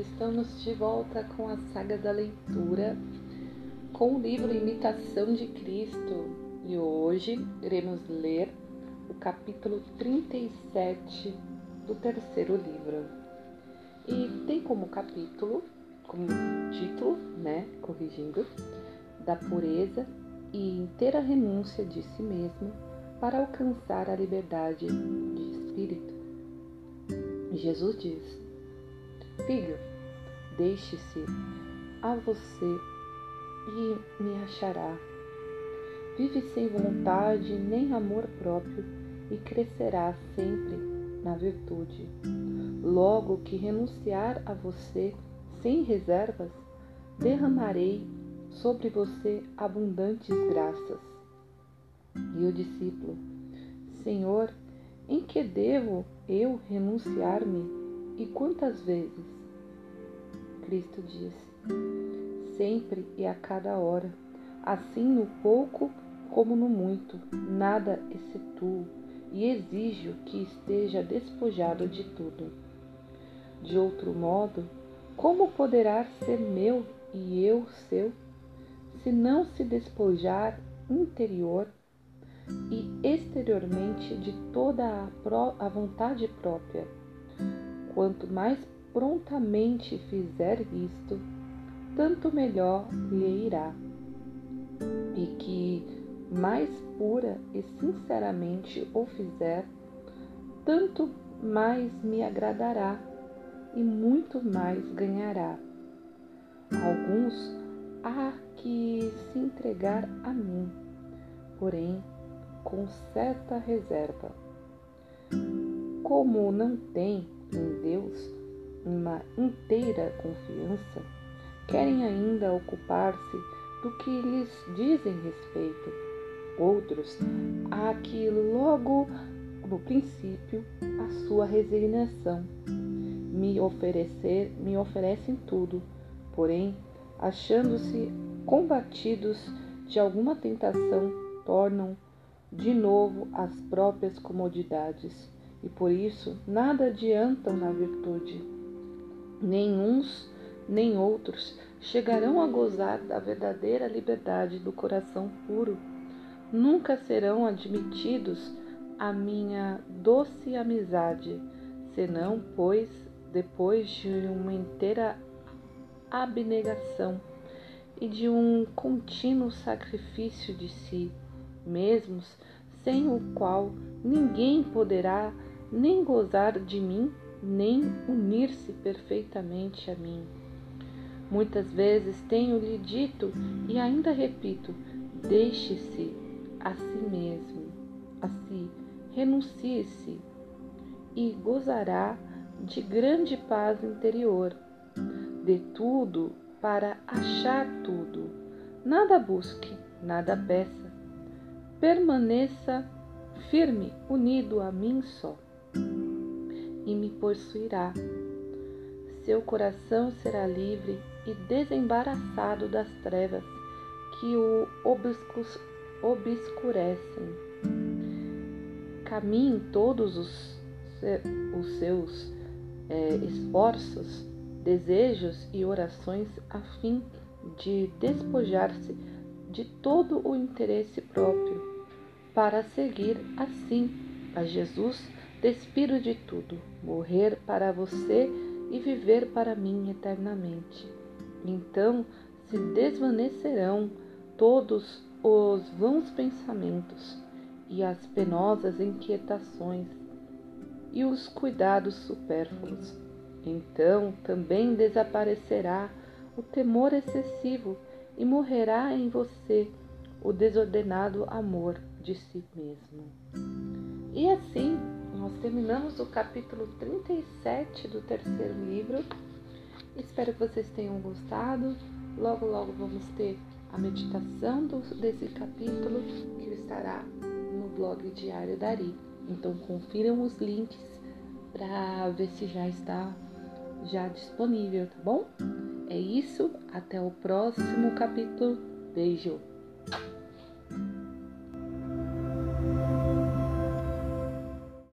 estamos de volta com a saga da leitura, com o livro Imitação de Cristo. E hoje iremos ler o capítulo 37 do terceiro livro. E tem como capítulo, como título, né, corrigindo, da pureza e inteira renúncia de si mesmo para alcançar a liberdade de espírito. Jesus diz: Filho, deixe-se a você e me achará. Vive sem vontade nem amor próprio e crescerá sempre na virtude. Logo que renunciar a você sem reservas, derramarei sobre você abundantes graças. E o discípulo, Senhor, em que devo eu renunciar-me e quantas vezes? Cristo disse: Sempre e a cada hora, assim no pouco como no muito, nada excetuo e exijo que esteja despojado de tudo. De outro modo, como poderá ser meu e eu seu, se não se despojar interior e exteriormente de toda a vontade própria? Quanto mais prontamente fizer isto, tanto melhor lhe irá. E que mais pura e sinceramente o fizer, tanto mais me agradará e muito mais ganhará. Alguns há que se entregar a mim, porém com certa reserva. Como não tem em Deus uma inteira confiança, querem ainda ocupar-se do que lhes dizem respeito. Outros, há que logo no princípio a sua resignação me oferecer, me oferecem tudo, porém, achando-se combatidos de alguma tentação, tornam de novo as próprias comodidades e por isso nada adiantam na virtude. Nem uns nem outros chegarão a gozar da verdadeira liberdade do coração puro. Nunca serão admitidos à minha doce amizade, senão, pois, depois de uma inteira abnegação e de um contínuo sacrifício de si mesmos, sem o qual ninguém poderá nem gozar de mim, nem unir-se perfeitamente a mim. Muitas vezes tenho-lhe dito e ainda repito: deixe-se a si mesmo, a si, renuncie-se e gozará de grande paz interior. De tudo para achar tudo. Nada busque, nada peça. Permaneça firme, unido a mim só e me possuirá. Seu coração será livre e desembaraçado das trevas que o obscurecem. Caminhem todos os, os seus é, esforços, desejos e orações a fim de despojar-se de todo o interesse próprio, para seguir assim a Jesus Despiro de tudo, morrer para você e viver para mim eternamente. Então se desvanecerão todos os vãos pensamentos e as penosas inquietações e os cuidados supérfluos. Então também desaparecerá o temor excessivo e morrerá em você o desordenado amor de si mesmo. E assim nós terminamos o capítulo 37 do terceiro livro. Espero que vocês tenham gostado. Logo, logo vamos ter a meditação desse capítulo que estará no blog Diário Dari. Então confiram os links para ver se já está já disponível, tá bom? É isso, até o próximo capítulo. Beijo!